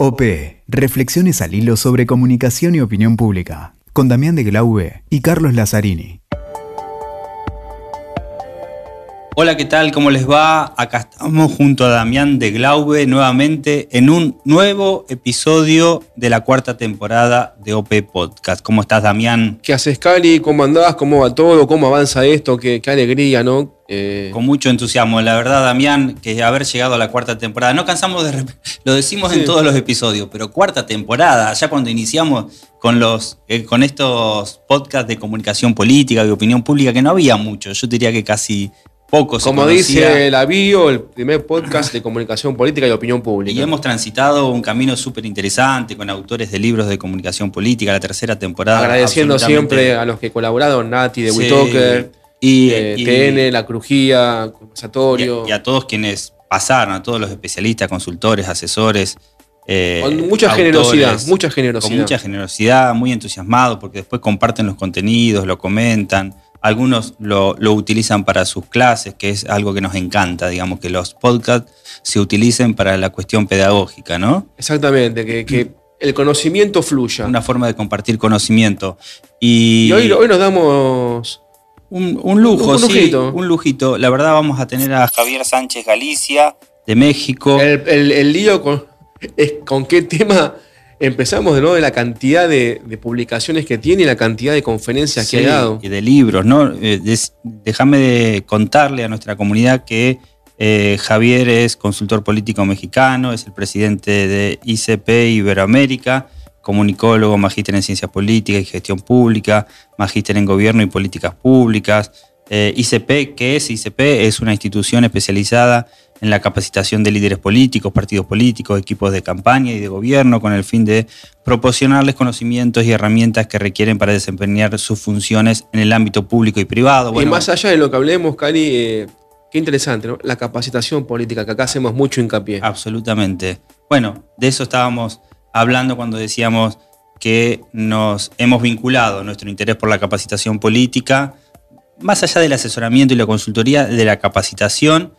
OP. Reflexiones al hilo sobre comunicación y opinión pública. Con Damián de Glaube y Carlos Lazzarini. Hola, ¿qué tal? ¿Cómo les va? Acá estamos junto a Damián de Glaube nuevamente en un nuevo episodio de la cuarta temporada de OP Podcast. ¿Cómo estás, Damián? ¿Qué haces, Cali? ¿Cómo andás? ¿Cómo va todo? ¿Cómo avanza esto? Qué, qué alegría, ¿no? Eh... Con mucho entusiasmo, la verdad, Damián, que haber llegado a la cuarta temporada. No cansamos de. Lo decimos sí. en todos los episodios, pero cuarta temporada, ya cuando iniciamos con, los, eh, con estos podcasts de comunicación política, de opinión pública, que no había mucho. Yo diría que casi poco Como dice la bio, el primer podcast de comunicación política y opinión pública. Y hemos transitado un camino súper interesante con autores de libros de comunicación política, la tercera temporada. Agradeciendo siempre a los que colaboraron, Nati de sí. Witoker, y, eh, y, TN, La Crujía, Conversatorio. Y, y, a todos quienes pasaron, a todos los especialistas, consultores, asesores. Eh, con mucha autores, generosidad, mucha generosidad. Con mucha generosidad, muy entusiasmados, porque después comparten los contenidos, lo comentan. Algunos lo, lo, utilizan para sus clases, que es algo que nos encanta, digamos, que los podcasts se utilicen para la cuestión pedagógica, ¿no? Exactamente, que, que el conocimiento fluya. Una forma de compartir conocimiento. Y, y hoy, hoy, nos damos... Un, un lujo, un, un sí, un lujito. La verdad vamos a tener a Javier Sánchez Galicia, de México. El, el, el lío con, es con qué tema empezamos de nuevo de la cantidad de, de, publicaciones que tiene y la cantidad de conferencias sí, que ha dado. Y de libros, ¿no? Eh, déjame de contarle a nuestra comunidad que eh, Javier es consultor político mexicano, es el presidente de ICP Iberoamérica, comunicólogo, magíster en ciencias políticas y gestión pública, magíster en gobierno y políticas públicas. Eh, ICP, ¿qué es? ICP es una institución especializada en la capacitación de líderes políticos, partidos políticos, equipos de campaña y de gobierno con el fin de proporcionarles conocimientos y herramientas que requieren para desempeñar sus funciones en el ámbito público y privado. Bueno, y más allá de lo que hablemos, Cali, eh, qué interesante, ¿no? La capacitación política, que acá hacemos mucho hincapié. Absolutamente. Bueno, de eso estábamos hablando cuando decíamos que nos hemos vinculado nuestro interés por la capacitación política, más allá del asesoramiento y la consultoría, de la capacitación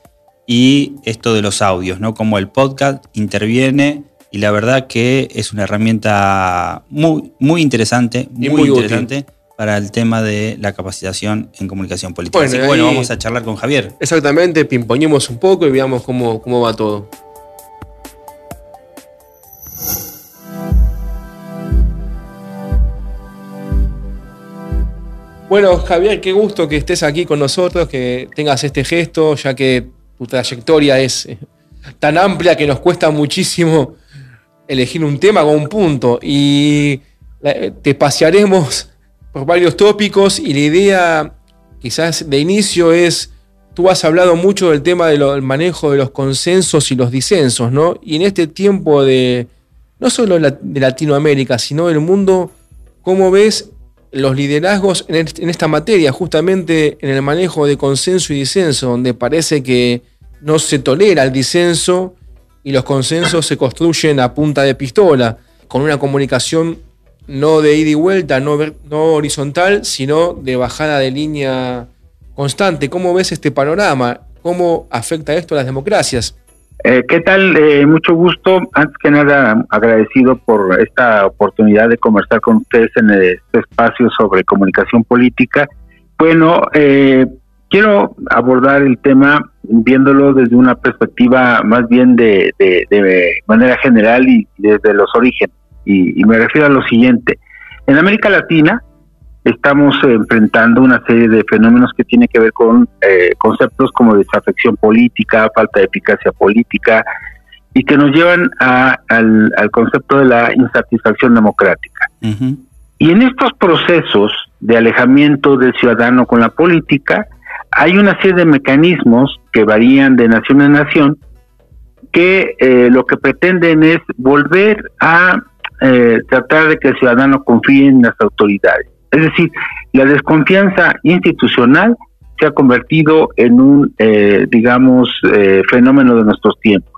y esto de los audios, ¿no? Como el podcast interviene y la verdad que es una herramienta muy, muy interesante, muy, muy interesante útil. para el tema de la capacitación en comunicación política. Bueno, Así que bueno, vamos a charlar con Javier. Exactamente, pimpoñemos un poco y veamos cómo, cómo va todo. Bueno, Javier, qué gusto que estés aquí con nosotros, que tengas este gesto, ya que tu trayectoria es eh, tan amplia que nos cuesta muchísimo elegir un tema con un punto. Y te pasearemos por varios tópicos y la idea quizás de inicio es, tú has hablado mucho del tema del manejo de los consensos y los disensos, ¿no? Y en este tiempo de, no solo de Latinoamérica, sino del mundo, ¿cómo ves los liderazgos en esta materia, justamente en el manejo de consenso y disenso, donde parece que no se tolera el disenso y los consensos se construyen a punta de pistola, con una comunicación no de ida y vuelta, no, no horizontal, sino de bajada de línea constante. ¿Cómo ves este panorama? ¿Cómo afecta esto a las democracias? Eh, ¿Qué tal? Eh, mucho gusto. Antes que nada, agradecido por esta oportunidad de conversar con ustedes en este espacio sobre comunicación política. Bueno, eh, quiero abordar el tema viéndolo desde una perspectiva más bien de, manera general y desde los orígenes. Y, me refiero a lo siguiente. En América Latina estamos enfrentando una serie de fenómenos que tienen que ver con eh, conceptos como desafección política, falta de eficacia política, y que nos llevan a, al, al, concepto de la insatisfacción democrática. Uh -huh. Y en estos procesos de alejamiento del ciudadano con la política, hay una serie de mecanismos que varían de nación en nación que eh, lo que pretenden es volver a eh, tratar de que el ciudadano confíe en las autoridades. Es decir, la desconfianza institucional se ha convertido en un, eh, digamos, eh, fenómeno de nuestros tiempos.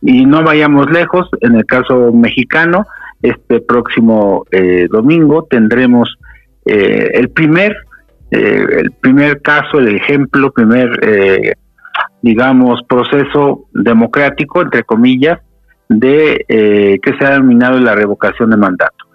Y no vayamos lejos, en el caso mexicano, este próximo eh, domingo tendremos eh, el primer, eh, el primer caso, el ejemplo, primer, digamos, proceso democrático, entre comillas, de que se ha denominado la revocación de mandato.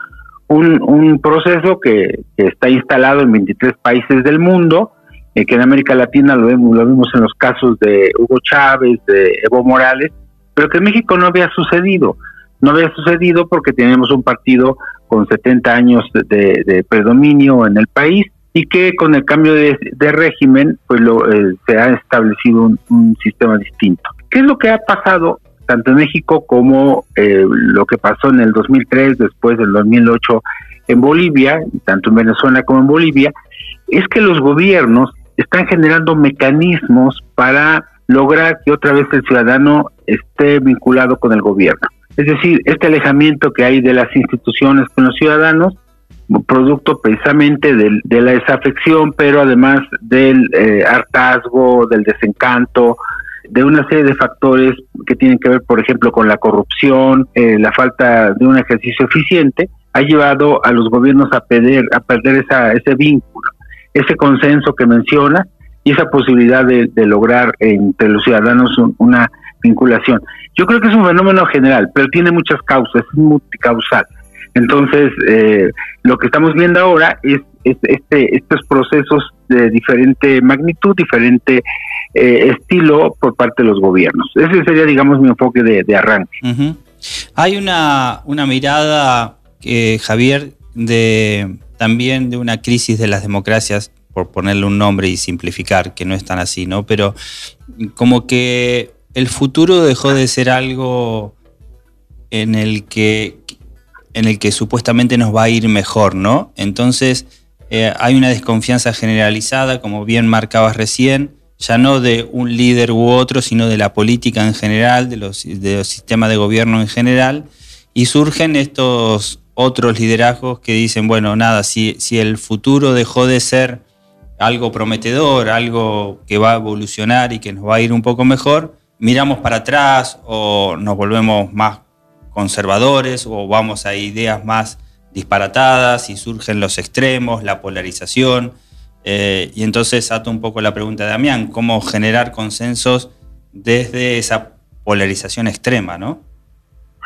Un, proceso que, está instalado en 23 países del mundo, eh, que en América Latina lo vemos, lo vimos en los casos de Hugo Chávez, de Evo Morales, pero que en México no había sucedido. No había sucedido porque tenemos un partido con 70 años de, predominio en el país y que con el cambio de, régimen pues lo, eh, se ha establecido un, sistema distinto. ¿Qué es lo que ha pasado tanto en México como eh, lo que pasó en el 2003, después del 2008 en Bolivia, tanto en Venezuela como en Bolivia? Es que los gobiernos están generando mecanismos para lograr que otra vez el ciudadano esté vinculado con el gobierno. Es decir, este alejamiento que hay de las instituciones con los ciudadanos, producto precisamente de, la desafección, pero además del eh, hartazgo, del desencanto, de una serie de factores que tienen que ver, por ejemplo, con la corrupción, eh, la falta de un ejercicio eficiente, ha llevado a los gobiernos a perder, a perder esa, ese vínculo, ese consenso que menciona y esa posibilidad de, lograr entre los ciudadanos una vinculación. Yo creo que es un fenómeno general, pero tiene muchas causas, es multicausal. Entonces, eh, lo que estamos viendo ahora es, este, estos procesos de diferente magnitud, diferente eh, estilo por parte de los gobiernos. Ese sería, digamos, mi enfoque de, arranque. Hay una, una mirada, eh, Javier, de también de una crisis de las democracias, por ponerle un nombre y simplificar, que no es tan así, ¿no? Pero como que el futuro dejó de ser algo en el que, en el que supuestamente nos va a ir mejor, ¿no? Entonces eh, hay una desconfianza generalizada, como bien marcabas recién, ya no de un líder u otro, sino de la política en general, de los, sistemas de gobierno en general, y surgen estos otros liderazgos que dicen, bueno, nada, si el futuro dejó de ser algo prometedor, algo que va a evolucionar y que nos va a ir un poco mejor, miramos para atrás o nos volvemos más conservadores o vamos a ideas más disparatadas y surgen los extremos, la polarización. Eh, y entonces ato un poco la pregunta de Damián, ¿cómo generar consensos desde esa polarización extrema, no?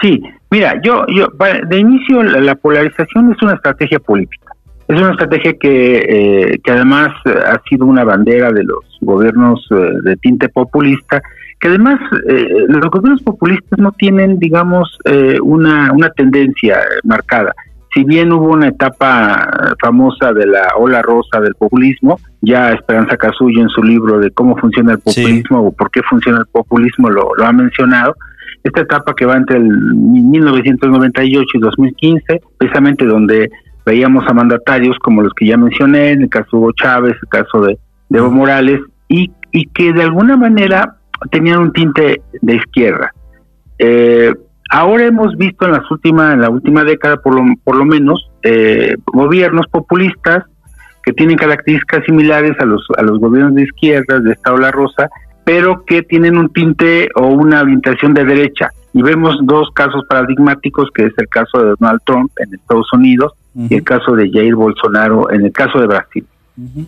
Sí, mira, yo, yo de inicio la, polarización es una estrategia política. Es una estrategia que, eh, que además ha sido una bandera de los gobiernos eh, de tinte populista que además eh, los gobiernos populistas no tienen, digamos, eh, una, una tendencia marcada. Si bien hubo una etapa famosa de la ola rosa del populismo, ya Esperanza Casullo en su libro de cómo funciona el populismo o por qué funciona el populismo lo, lo ha mencionado, esta etapa que va entre el 1998 y 2015, precisamente donde veíamos a mandatarios como los que ya mencioné, en el caso de Hugo Chávez, el caso de, Evo Morales, y, y que de alguna manera tenían un tinte de izquierda. Eh, ahora hemos visto en las últimas, en la última década, por lo, por lo menos, eh, gobiernos populistas que tienen características similares a los a los gobiernos de izquierda de esta ola rosa, pero que tienen un tinte o una orientación de derecha. Y vemos dos casos paradigmáticos, que es el caso de Donald Trump en Estados Unidos y el caso de Jair Bolsonaro en el caso de Brasil.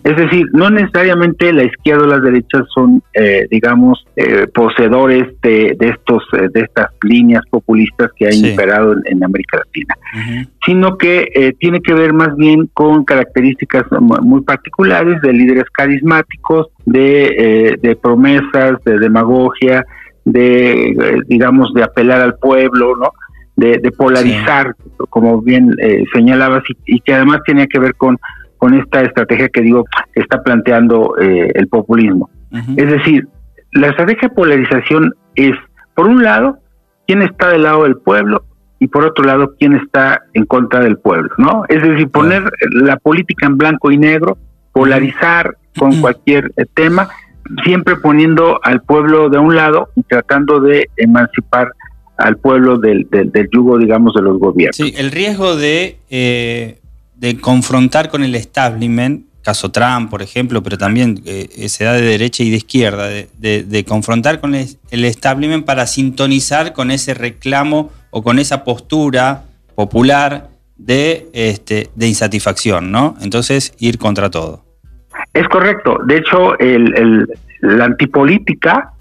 Es decir, no necesariamente la izquierda o la derecha son, eh, digamos, eh, poseedores de, estos, eh, de estas líneas populistas que han imperado en, América Latina, sino que tiene que ver más bien con características muy particulares de líderes carismáticos, de, de promesas, de demagogia, de, digamos, de apelar al pueblo, ¿no? De, polarizar, como bien señalabas, y, y que además tenía que ver con con esta estrategia que digo que está planteando eh, el populismo. Es decir, la estrategia de polarización es, por un lado, quién está del lado del pueblo y por otro lado, quién está en contra del pueblo, ¿no? Es decir, poner la política en blanco y negro, polarizar con cualquier eh, tema, siempre poniendo al pueblo de un lado y tratando de emancipar al pueblo del, del, yugo, digamos, de los gobiernos. Sí, el riesgo de eh, de confrontar con el establishment, caso Trump, por ejemplo, pero también eh, se da de derecha y de izquierda, de, confrontar con el, establishment para sintonizar con ese reclamo o con esa postura popular de, este, de insatisfacción, ¿no? Entonces, ir contra todo. Es correcto. De hecho, el, la antipolítica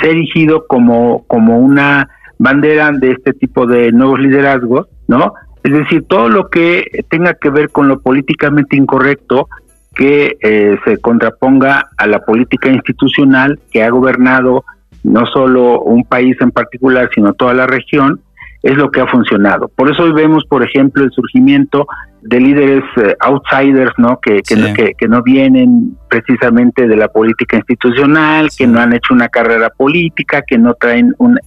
se ha erigido como, como una bandera de este tipo de nuevos liderazgos, ¿no? Es decir, todo lo que tenga que ver con lo políticamente incorrecto que eh, se contraponga a la política institucional que ha gobernado no solo un país en particular, sino toda la región, es lo que ha funcionado. Por eso hoy vemos, por ejemplo, el surgimiento de líderes eh, outsiders, ¿no? Que, que, no, que, no vienen precisamente de la política institucional, que no han hecho una carrera política, que no traen un,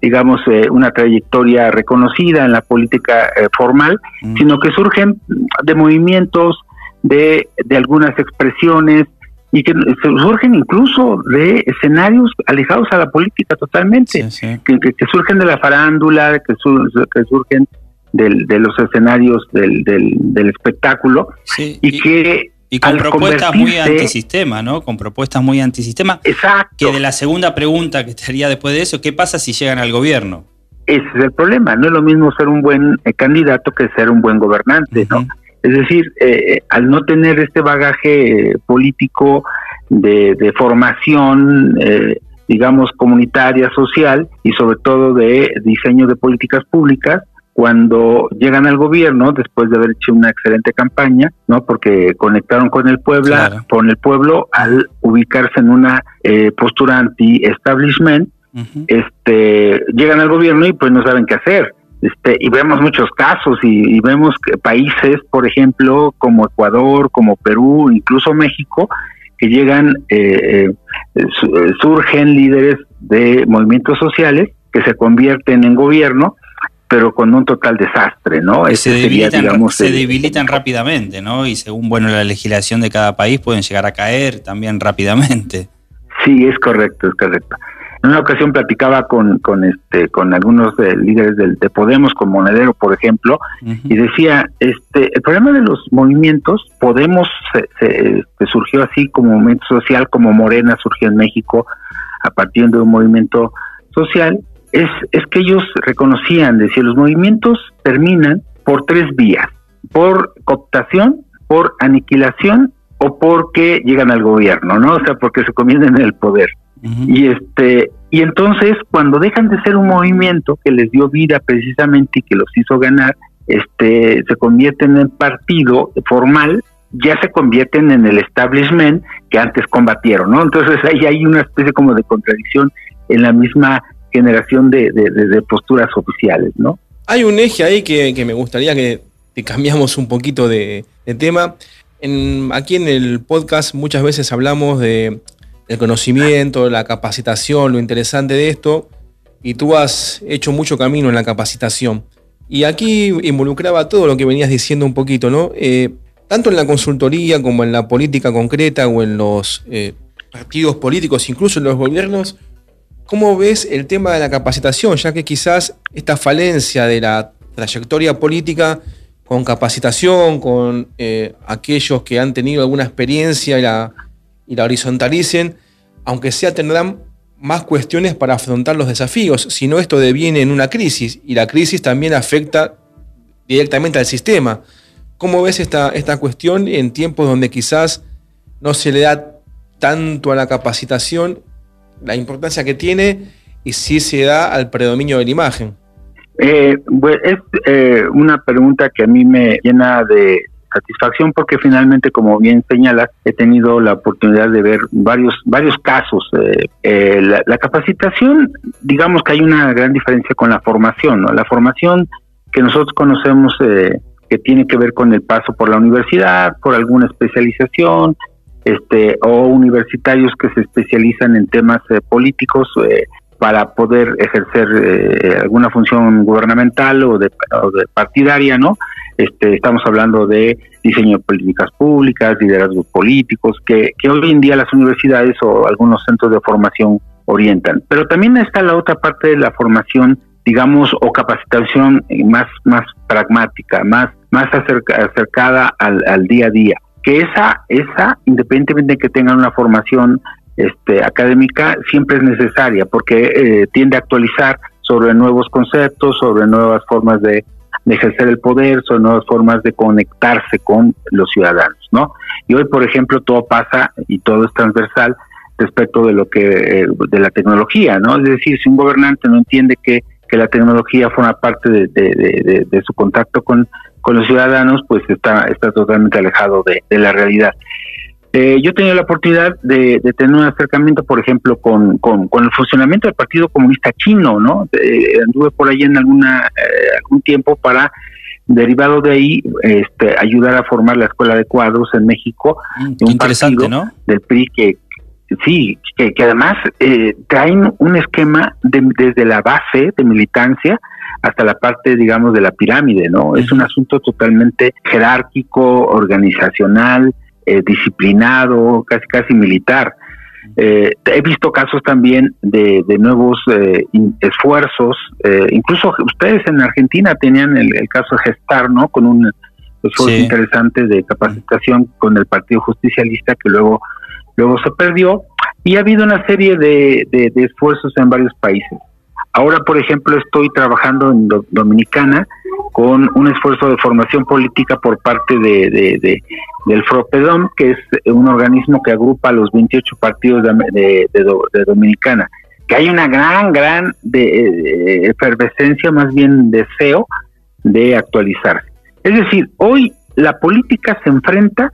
digamos, eh, una trayectoria reconocida en la política eh, formal, mm. sino que surgen de movimientos, de, de algunas expresiones, y que surgen incluso de escenarios alejados a la política totalmente, Que, que, surgen de la farándula, que, que surgen del, de los escenarios del, del, del espectáculo y, que y con propuestas muy antisistema, ¿no? Con propuestas muy antisistema. Exacto. Que de la segunda pregunta que te haría después de eso, ¿qué pasa si llegan al gobierno? Ese es el problema. No es lo mismo ser un buen eh, candidato que ser un buen gobernante, ¿no? Es decir, eh, al no tener este bagaje político de, de formación, eh, digamos, comunitaria, social y sobre todo de diseño de políticas públicas, cuando llegan al gobierno después de haber hecho una excelente campaña, ¿no? Porque conectaron con el pueblo, con el pueblo al ubicarse en una eh, postura anti-establishment, este, llegan al gobierno y pues no saben qué hacer. Este, y vemos muchos casos y, vemos que países, por ejemplo, como Ecuador, como Perú, incluso México, que llegan, eh, eh, surgen líderes de movimientos sociales que se convierten en gobierno pero con un total desastre, ¿no? se, debilitan, se debilitan rápidamente, ¿no? Y según bueno la legislación de cada país pueden llegar a caer también rápidamente. Sí, es correcto, es correcto. En una ocasión platicaba con, con este con algunos eh, líderes de Podemos, con Monedero, por ejemplo, y decía, este el problema de los movimientos, Podemos se, surgió así como movimiento social, como Morena surgió en México a partir de un movimiento social, es, es que ellos reconocían, decía, los movimientos terminan por tres vías, por cooptación, por aniquilación o porque llegan al gobierno, ¿no? O sea, porque se convierten en el poder. Y este y entonces cuando dejan de ser un movimiento que les dio vida precisamente y que los hizo ganar, este se convierten en partido formal, ya se convierten en el establishment que antes combatieron, ¿no? Entonces ahí hay una especie como de contradicción en la misma generación de, posturas oficiales, ¿no? Hay un eje ahí que, me gustaría que, cambiamos un poquito de, tema. Aquí en el podcast muchas veces hablamos de el conocimiento, la capacitación, lo interesante de esto, y tú has hecho mucho camino en la capacitación. Y aquí involucraba todo lo que venías diciendo un poquito, ¿no? Eh, tanto en la consultoría como en la política concreta o en los eh, partidos políticos, incluso en los gobiernos, ¿Cómo ves el tema de la capacitación? Ya que quizás esta falencia de la trayectoria política con capacitación, con eh, aquellos que han tenido alguna experiencia y la, horizontalicen, aunque sea tendrán más cuestiones para afrontar los desafíos, si no esto deviene en una crisis y la crisis también afecta directamente al sistema. ¿Cómo ves esta, esta cuestión en tiempos donde quizás no se le da tanto a la capacitación la importancia que tiene y si se da al predominio de la imagen. Eh, es eh, una pregunta que a mí me llena de satisfacción porque finalmente, como bien señalas, he tenido la oportunidad de ver varios varios casos. Eh, la, capacitación, digamos que hay una gran diferencia con la formación. ¿no? La formación que nosotros conocemos que tiene que ver con el paso por la universidad, por alguna especialización, este, o universitarios que se especializan en temas eh, políticos eh, para poder ejercer eh, alguna función gubernamental o de, partidaria, ¿no? Este, estamos hablando de diseño de políticas públicas, liderazgos políticos, que, hoy en día las universidades o algunos centros de formación orientan. Pero también está la otra parte de la formación, digamos, o capacitación más, más pragmática, más, más acercada al, al día a día que esa, esa, independientemente de que tengan una formación este, académica, siempre es necesaria porque eh, tiende a actualizar sobre nuevos conceptos, sobre nuevas formas de, ejercer el poder, sobre nuevas formas de conectarse con los ciudadanos, ¿no? Y hoy, por ejemplo, todo pasa y todo es transversal respecto de lo que eh, de la tecnología, ¿no? Es decir, si un gobernante no entiende que, que la tecnología forma parte de, de, su contacto con, con los ciudadanos, pues está, está totalmente alejado de, la realidad. Eh, yo he tenido la oportunidad de, tener un acercamiento, por ejemplo, con, con, el funcionamiento del Partido Comunista Chino, ¿no? anduve por ahí en alguna eh, algún tiempo para derivado de ahí este, ayudar a formar la escuela de cuadros en México mm, un interesante no del PRI que sí que, además eh, traen un esquema desde la base de militancia hasta la parte digamos de la pirámide no es un asunto totalmente jerárquico organizacional eh, disciplinado casi casi militar eh, he visto casos también de, nuevos eh, esfuerzos, eh, incluso ustedes en Argentina tenían el, caso de Gestar, ¿no? Con un esfuerzo interesante de capacitación con el Partido Justicialista que luego, luego se perdió. Y ha habido una serie de, de esfuerzos en varios países. Ahora, por ejemplo, estoy trabajando en Dominicana con un esfuerzo de formación política por parte de, del FROPEDOM, que es un organismo que agrupa a los 28 partidos de, Dominicana. Que hay una gran, gran de, efervescencia, más bien deseo de actualizarse. Es decir, hoy la política se enfrenta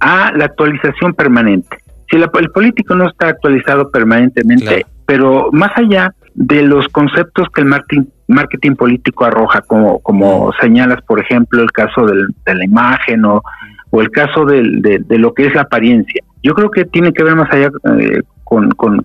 a la actualización permanente. Si el político no está actualizado permanentemente, pero más allá de los conceptos que el marketing, marketing político arroja, como, como señalas, por ejemplo, el caso del, de la imagen o, o el caso del, de, lo que es la apariencia. Yo creo que tiene que ver más allá eh, con, con,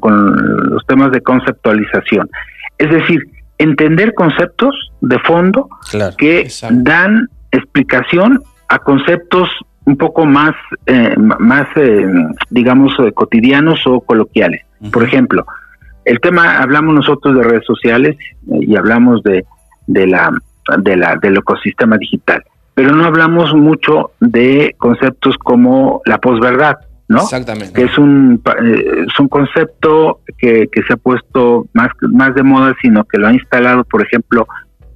los temas de conceptualización. Es decir, entender conceptos de fondo que dan explicación a conceptos un poco más, eh, más eh, digamos, cotidianos o coloquiales. Por ejemplo, el tema, hablamos nosotros de redes sociales eh, y hablamos de, de la, de la, del ecosistema digital, pero no hablamos mucho de conceptos como la posverdad, ¿no? Exactamente. Que es un, eh, es un concepto que, que se ha puesto más, más de moda, sino que lo ha instalado, por ejemplo,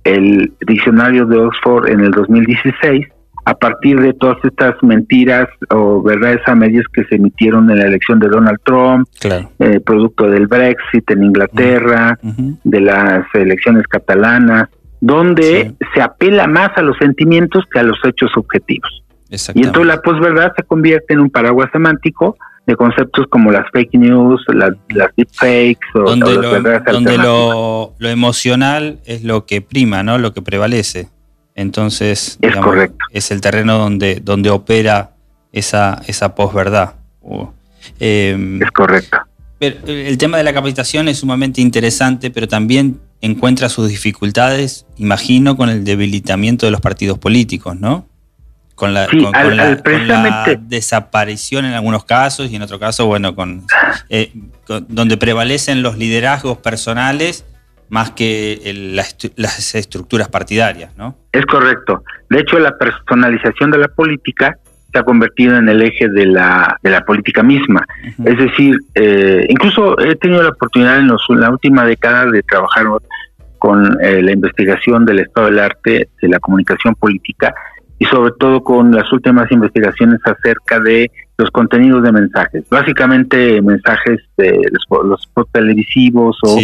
el diccionario de Oxford en el 2016 a partir de todas estas mentiras o verdades a medias que se emitieron en la elección de Donald Trump, eh, producto del Brexit en Inglaterra, de las elecciones catalanas, donde se apela más a los sentimientos que a los hechos objetivos. Y entonces la posverdad se convierte en un paraguas semántico de conceptos como las fake news, las, deepfakes o, donde, lo, donde lo, lo, emocional es lo que prima, ¿no? Lo que prevalece. Entonces, es, el terreno donde, donde opera esa, esa posverdad. Em, es correcto. el tema de la capacitación es sumamente interesante, pero también encuentra sus dificultades, imagino, con el debilitamiento de los partidos políticos, ¿no? Con la, desaparición en algunos casos y en otro caso, bueno, con, eh, con donde prevalecen los liderazgos personales más que las estructuras partidarias, ¿no? Es correcto. De hecho, la personalización de la política se ha convertido en el eje de la, de la política misma. Es decir, eh, incluso he tenido la oportunidad en, la última década de trabajar con eh, la investigación del estado del arte, de la comunicación política y sobre todo con las últimas investigaciones acerca de los contenidos de mensajes, básicamente mensajes de los, spots televisivos o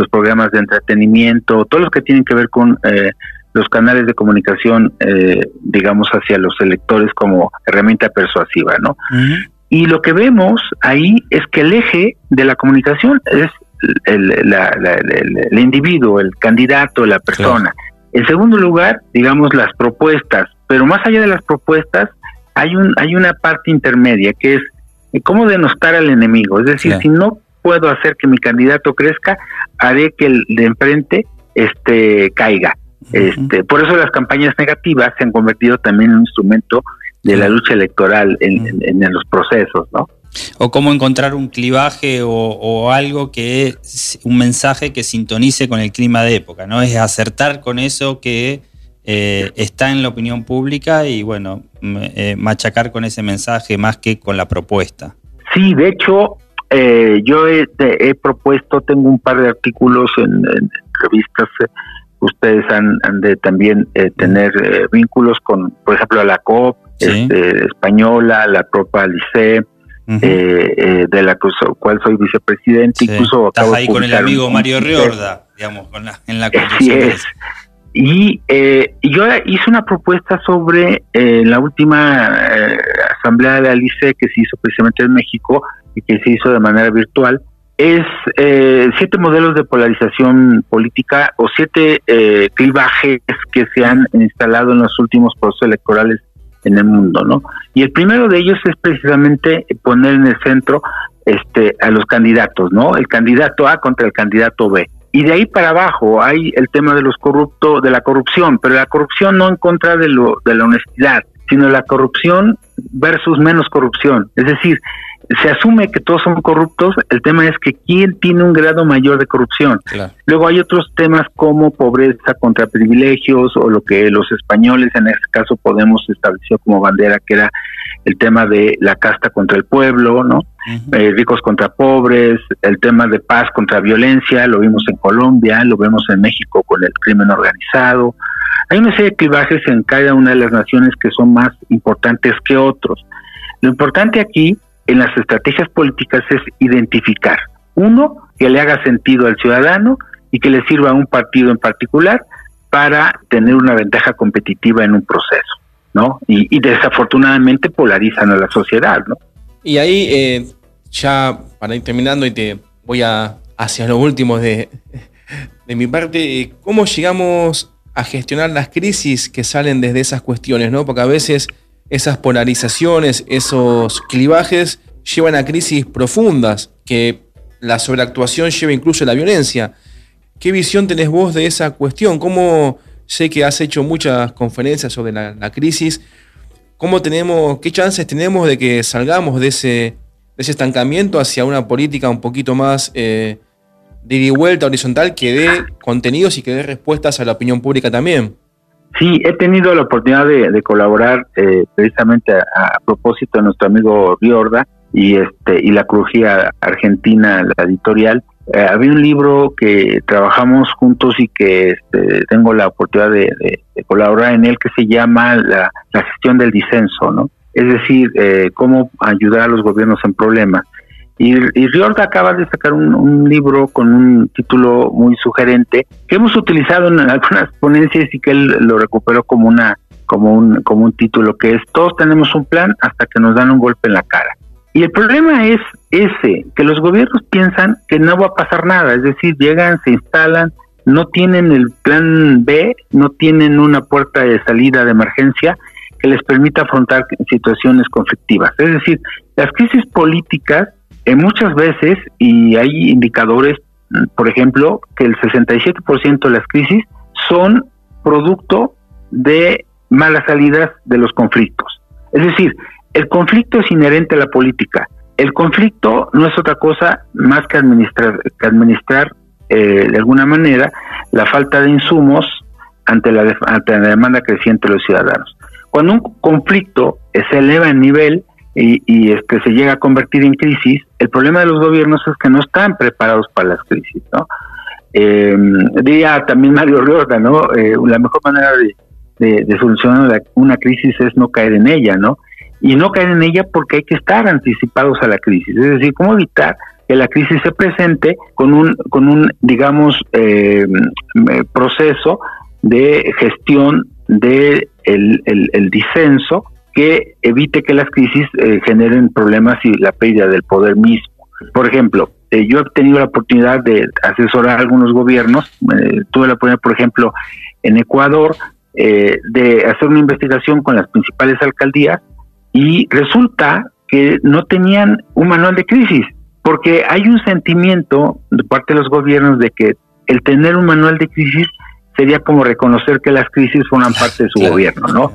los programas de entretenimiento, todos los que tienen que ver con eh, los canales de comunicación, eh, digamos, hacia los electores como herramienta persuasiva, ¿no? Y lo que vemos ahí es que el eje de la comunicación es el, el, individuo, el candidato, la persona. En segundo lugar, digamos, las propuestas, pero más allá de las propuestas, hay, un, hay una parte intermedia que es eh, cómo denostar al enemigo. Es decir, si no puedo hacer que mi candidato crezca, haré que el de enfrente este, caiga. Este, por eso las campañas negativas se han convertido también en un instrumento de la lucha electoral en, los procesos, ¿no? O cómo encontrar un clivaje o, algo que es un mensaje que sintonice con el clima de época, ¿no? Es acertar con eso que eh, está en la opinión pública y, bueno, eh, machacar con ese mensaje más que con la propuesta. Sí, de hecho, eh, yo he, propuesto, tengo un par de artículos en, revistas, ustedes han, de también tener vínculos con, por ejemplo, la COP este, española, la propia LICE, de la cual soy vicepresidente. Incluso Estás ahí con el amigo Mario Riorda, digamos, en la conducción. Y, yo hice una propuesta sobre la última asamblea de Alice que se hizo precisamente en México y que se hizo de manera virtual, es eh, siete modelos de polarización política o siete eh, clivajes que se han instalado en los últimos procesos electorales en el mundo, ¿no? Y el primero de ellos es precisamente poner en el centro este a los candidatos, ¿no? El candidato A contra el candidato B. Y de ahí para abajo hay el tema de los corruptos, de la corrupción, pero la corrupción no en contra de lo de la honestidad, sino la corrupción versus menos corrupción. Es decir, se asume que todos son corruptos, el tema es que quién tiene un grado mayor de corrupción. Luego hay otros temas como pobreza contra privilegios o lo que los españoles en este caso Podemos establecer como bandera, que era el tema de la casta contra el pueblo, ¿no? Eh, ricos contra pobres, el tema de paz contra violencia, lo vimos en Colombia, lo vemos en México con el crimen organizado. Hay una serie de clivajes en cada una de las naciones que son más importantes que otros. Lo importante aquí en las estrategias políticas es identificar, uno, que le haga sentido al ciudadano y que le sirva a un partido en particular para tener una ventaja competitiva en un proceso, ¿no? Y, desafortunadamente polarizan a la sociedad, ¿no? Y ahí, eh, ya para ir terminando y te voy a hacia lo último de, de mi parte, ¿cómo llegamos a gestionar las crisis que salen desde esas cuestiones, ¿no? Porque a veces esas polarizaciones, esos clivajes llevan a crisis profundas, que la sobreactuación lleva incluso a la violencia. ¿Qué visión tenés vos de esa cuestión? ¿Cómo sé que has hecho muchas conferencias sobre la, crisis? ¿Cómo tenemos, qué chances tenemos de que salgamos de ese, estancamiento hacia una política un poquito más eh, de vuelta horizontal que dé contenidos y que dé respuestas a la opinión pública también? Sí, he tenido la oportunidad de, colaborar eh, precisamente a, propósito de nuestro amigo Riorda y este y la crujía argentina, la editorial. Eh, había un libro que trabajamos juntos y que este, tengo la oportunidad de, colaborar en él que se llama la, gestión del disenso, ¿no? Es decir, eh, cómo ayudar a los gobiernos en problemas. Y, y Riorda acaba de sacar un, libro con un título muy sugerente que hemos utilizado en algunas ponencias y que él lo recuperó como una como un como un título que es todos tenemos un plan hasta que nos dan un golpe en la cara. Y el problema es ese, que los gobiernos piensan que no va a pasar nada, es decir, llegan, se instalan, no tienen el plan B, no tienen una puerta de salida de emergencia que les permita afrontar situaciones conflictivas. Es decir, las crisis políticas muchas veces, y hay indicadores, por ejemplo, que el 67% de las crisis son producto de malas salidas de los conflictos. Es decir, el conflicto es inherente a la política. El conflicto no es otra cosa más que administrar, que administrar eh, de alguna manera la falta de insumos ante la, ante la demanda creciente de los ciudadanos. Cuando un conflicto se eleva en nivel, y, y este, se llega a convertir en crisis, el problema de los gobiernos es que no están preparados para las crisis, ¿no? Eh, diría también Mario Riorda, ¿no? Eh, la mejor manera de, de, solucionar una crisis es no caer en ella, ¿no? Y no caer en ella porque hay que estar anticipados a la crisis, es decir, cómo evitar que la crisis se presente con un, con un digamos, eh, proceso de gestión de el, el disenso que evite que las crisis eh, generen problemas y la pérdida del poder mismo. Por ejemplo, eh, yo he tenido la oportunidad de asesorar a algunos gobiernos, eh, tuve la oportunidad, por ejemplo, en Ecuador, de hacer una investigación con las principales alcaldías y resulta que no tenían un manual de crisis, porque hay un sentimiento de parte de los gobiernos de que el tener un manual de crisis sería como reconocer que las crisis forman parte de su gobierno, ¿no?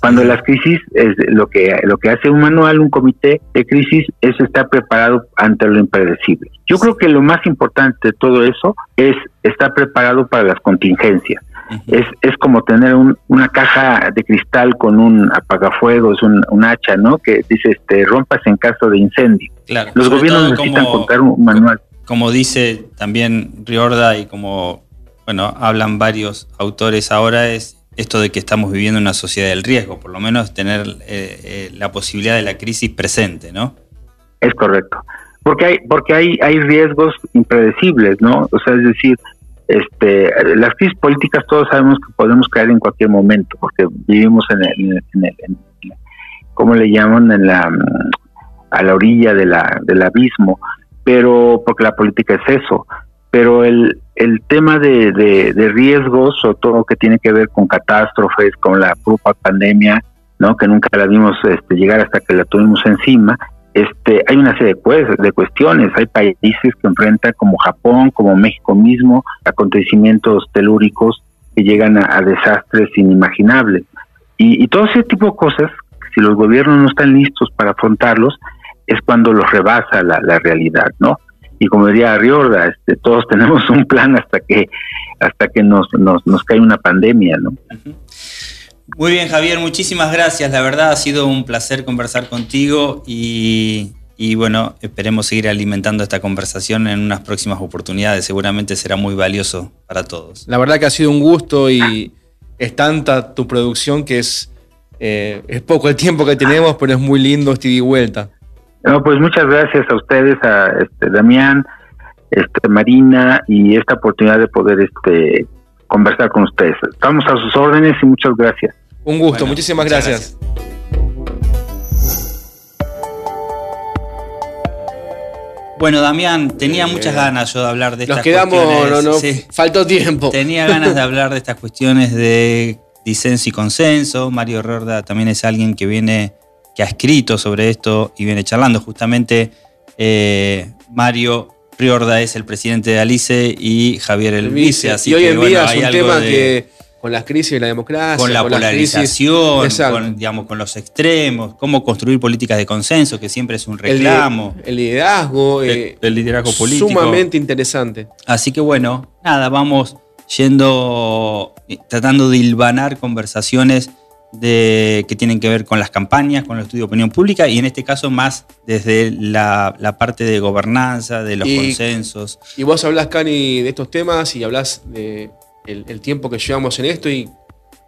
Cuando las crisis es lo que lo que hace un manual, un comité de crisis es estar preparado ante lo impredecible. Yo creo que lo más importante de todo eso es estar preparado para las contingencias. Es, es como tener una caja de cristal con un apagafuegos, un, un hacha, ¿no? Que dice, este, rompas en caso de incendio. Los gobiernos necesitan contar un manual. Como dice también Riorda y como, bueno, hablan varios autores ahora, es esto de que estamos viviendo una sociedad del riesgo, por lo menos tener eh, eh, la posibilidad de la crisis presente, ¿no? Es correcto. Porque hay, porque hay, hay riesgos impredecibles, ¿no? O sea, es decir, este, las crisis políticas todos sabemos que podemos caer en cualquier momento, porque vivimos en el, en el, ¿cómo le llaman? En la, a la orilla de la, del abismo, pero porque la política es eso. Pero el, el tema de, de, riesgos o todo lo que tiene que ver con catástrofes, con la propia pandemia, ¿no? que nunca la vimos este, llegar hasta que la tuvimos encima, este, hay una serie de, pues, de cuestiones. Hay países que enfrentan, como Japón, como México mismo, acontecimientos telúricos que llegan a, desastres inimaginables. Y, todo ese tipo de cosas, si los gobiernos no están listos para afrontarlos, es cuando los rebasa la, la realidad, ¿no? Y como diría Riorda, este, todos tenemos un plan hasta que hasta que nos, nos, nos cae una pandemia, ¿no? Muy bien, Javier, muchísimas gracias. La verdad ha sido un placer conversar contigo y, bueno, esperemos seguir alimentando esta conversación en unas próximas oportunidades. Seguramente será muy valioso para todos. La verdad que ha sido un gusto y es tanta tu producción que es, eh, es poco el tiempo que tenemos, pero es muy lindo este y vuelta. No, pues muchas gracias a ustedes, a este, Damián, este, Marina y esta oportunidad de poder este, conversar con ustedes. Estamos a sus órdenes y muchas gracias. Un gusto, muchísimas gracias. Bueno, Damián, tenía muchas ganas yo de hablar de estas Nos quedamos, no, no, faltó tiempo. Tenía ganas de hablar de estas cuestiones de disenso y consenso. Mario Rorda también es alguien que viene, que ha escrito sobre esto y viene charlando. Justamente eh, Mario Riorda es el presidente de Alice y Javier el, vice. y hoy en día es un tema que con las crisis de la democracia, con la polarización, con, digamos, con los extremos, cómo construir políticas de consenso, que siempre es un reclamo. El, liderazgo, el, eh, liderazgo político. Sumamente interesante. Así que bueno, nada, vamos yendo, tratando de hilvanar conversaciones de, que tienen que ver con las campañas, con el estudio de opinión pública y en este caso más desde la, parte de gobernanza, de los consensos. Y vos hablas, Cani, de estos temas y hablas de el, tiempo que llevamos en esto y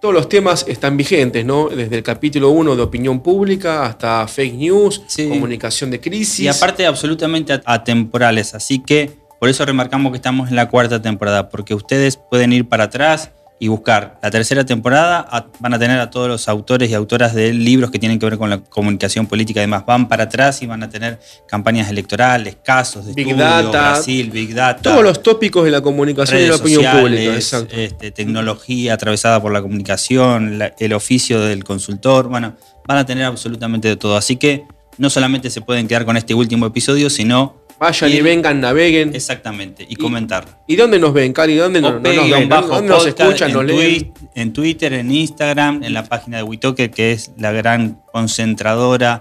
todos los temas están vigentes, ¿no? Desde el capítulo 1 de opinión pública hasta fake news, comunicación de crisis. Y aparte absolutamente atemporales, así que por eso remarcamos que estamos en la cuarta temporada, porque ustedes pueden ir para atrás y buscar la tercera temporada, van a tener a todos los autores y autoras de libros que tienen que ver con la comunicación política y demás. Van para atrás y van a tener campañas electorales, casos de Big estudio, Data, Brasil, Big Data. Todos los tópicos de la comunicación y la opinión pública. Este, tecnología atravesada por la comunicación, el oficio del consultor. Bueno, van a tener absolutamente de todo. Así que no solamente se pueden quedar con este último episodio, sino Vayan y, vengan, naveguen. Exactamente, y, comentar. ¿Y dónde nos ven, Cari? ¿Dónde, nos, nos escuchan, en, leen? en Twitter, en Instagram, en la página de Witoker, que es la gran concentradora,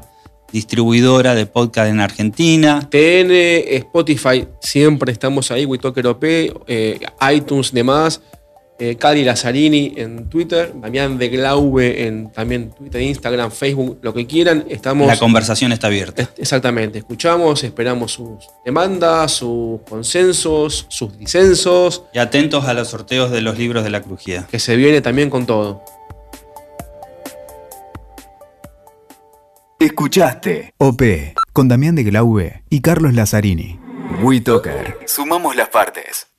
distribuidora de podcast en Argentina. TN, Spotify, siempre estamos ahí, Witoker OP, eh, iTunes, demás. Eh, Cari Lazzarini en Twitter, Damián de Glaube en también Twitter, Instagram, Facebook, lo que quieran. Estamos, La conversación está abierta. Exactamente, escuchamos, esperamos sus demandas, sus consensos, sus disensos. Y atentos a los sorteos de los libros de la crujía. Que se viene también con todo. Escuchaste OP con Damián de Glaube y Carlos Lazzarini. WeToker. Sumamos las partes.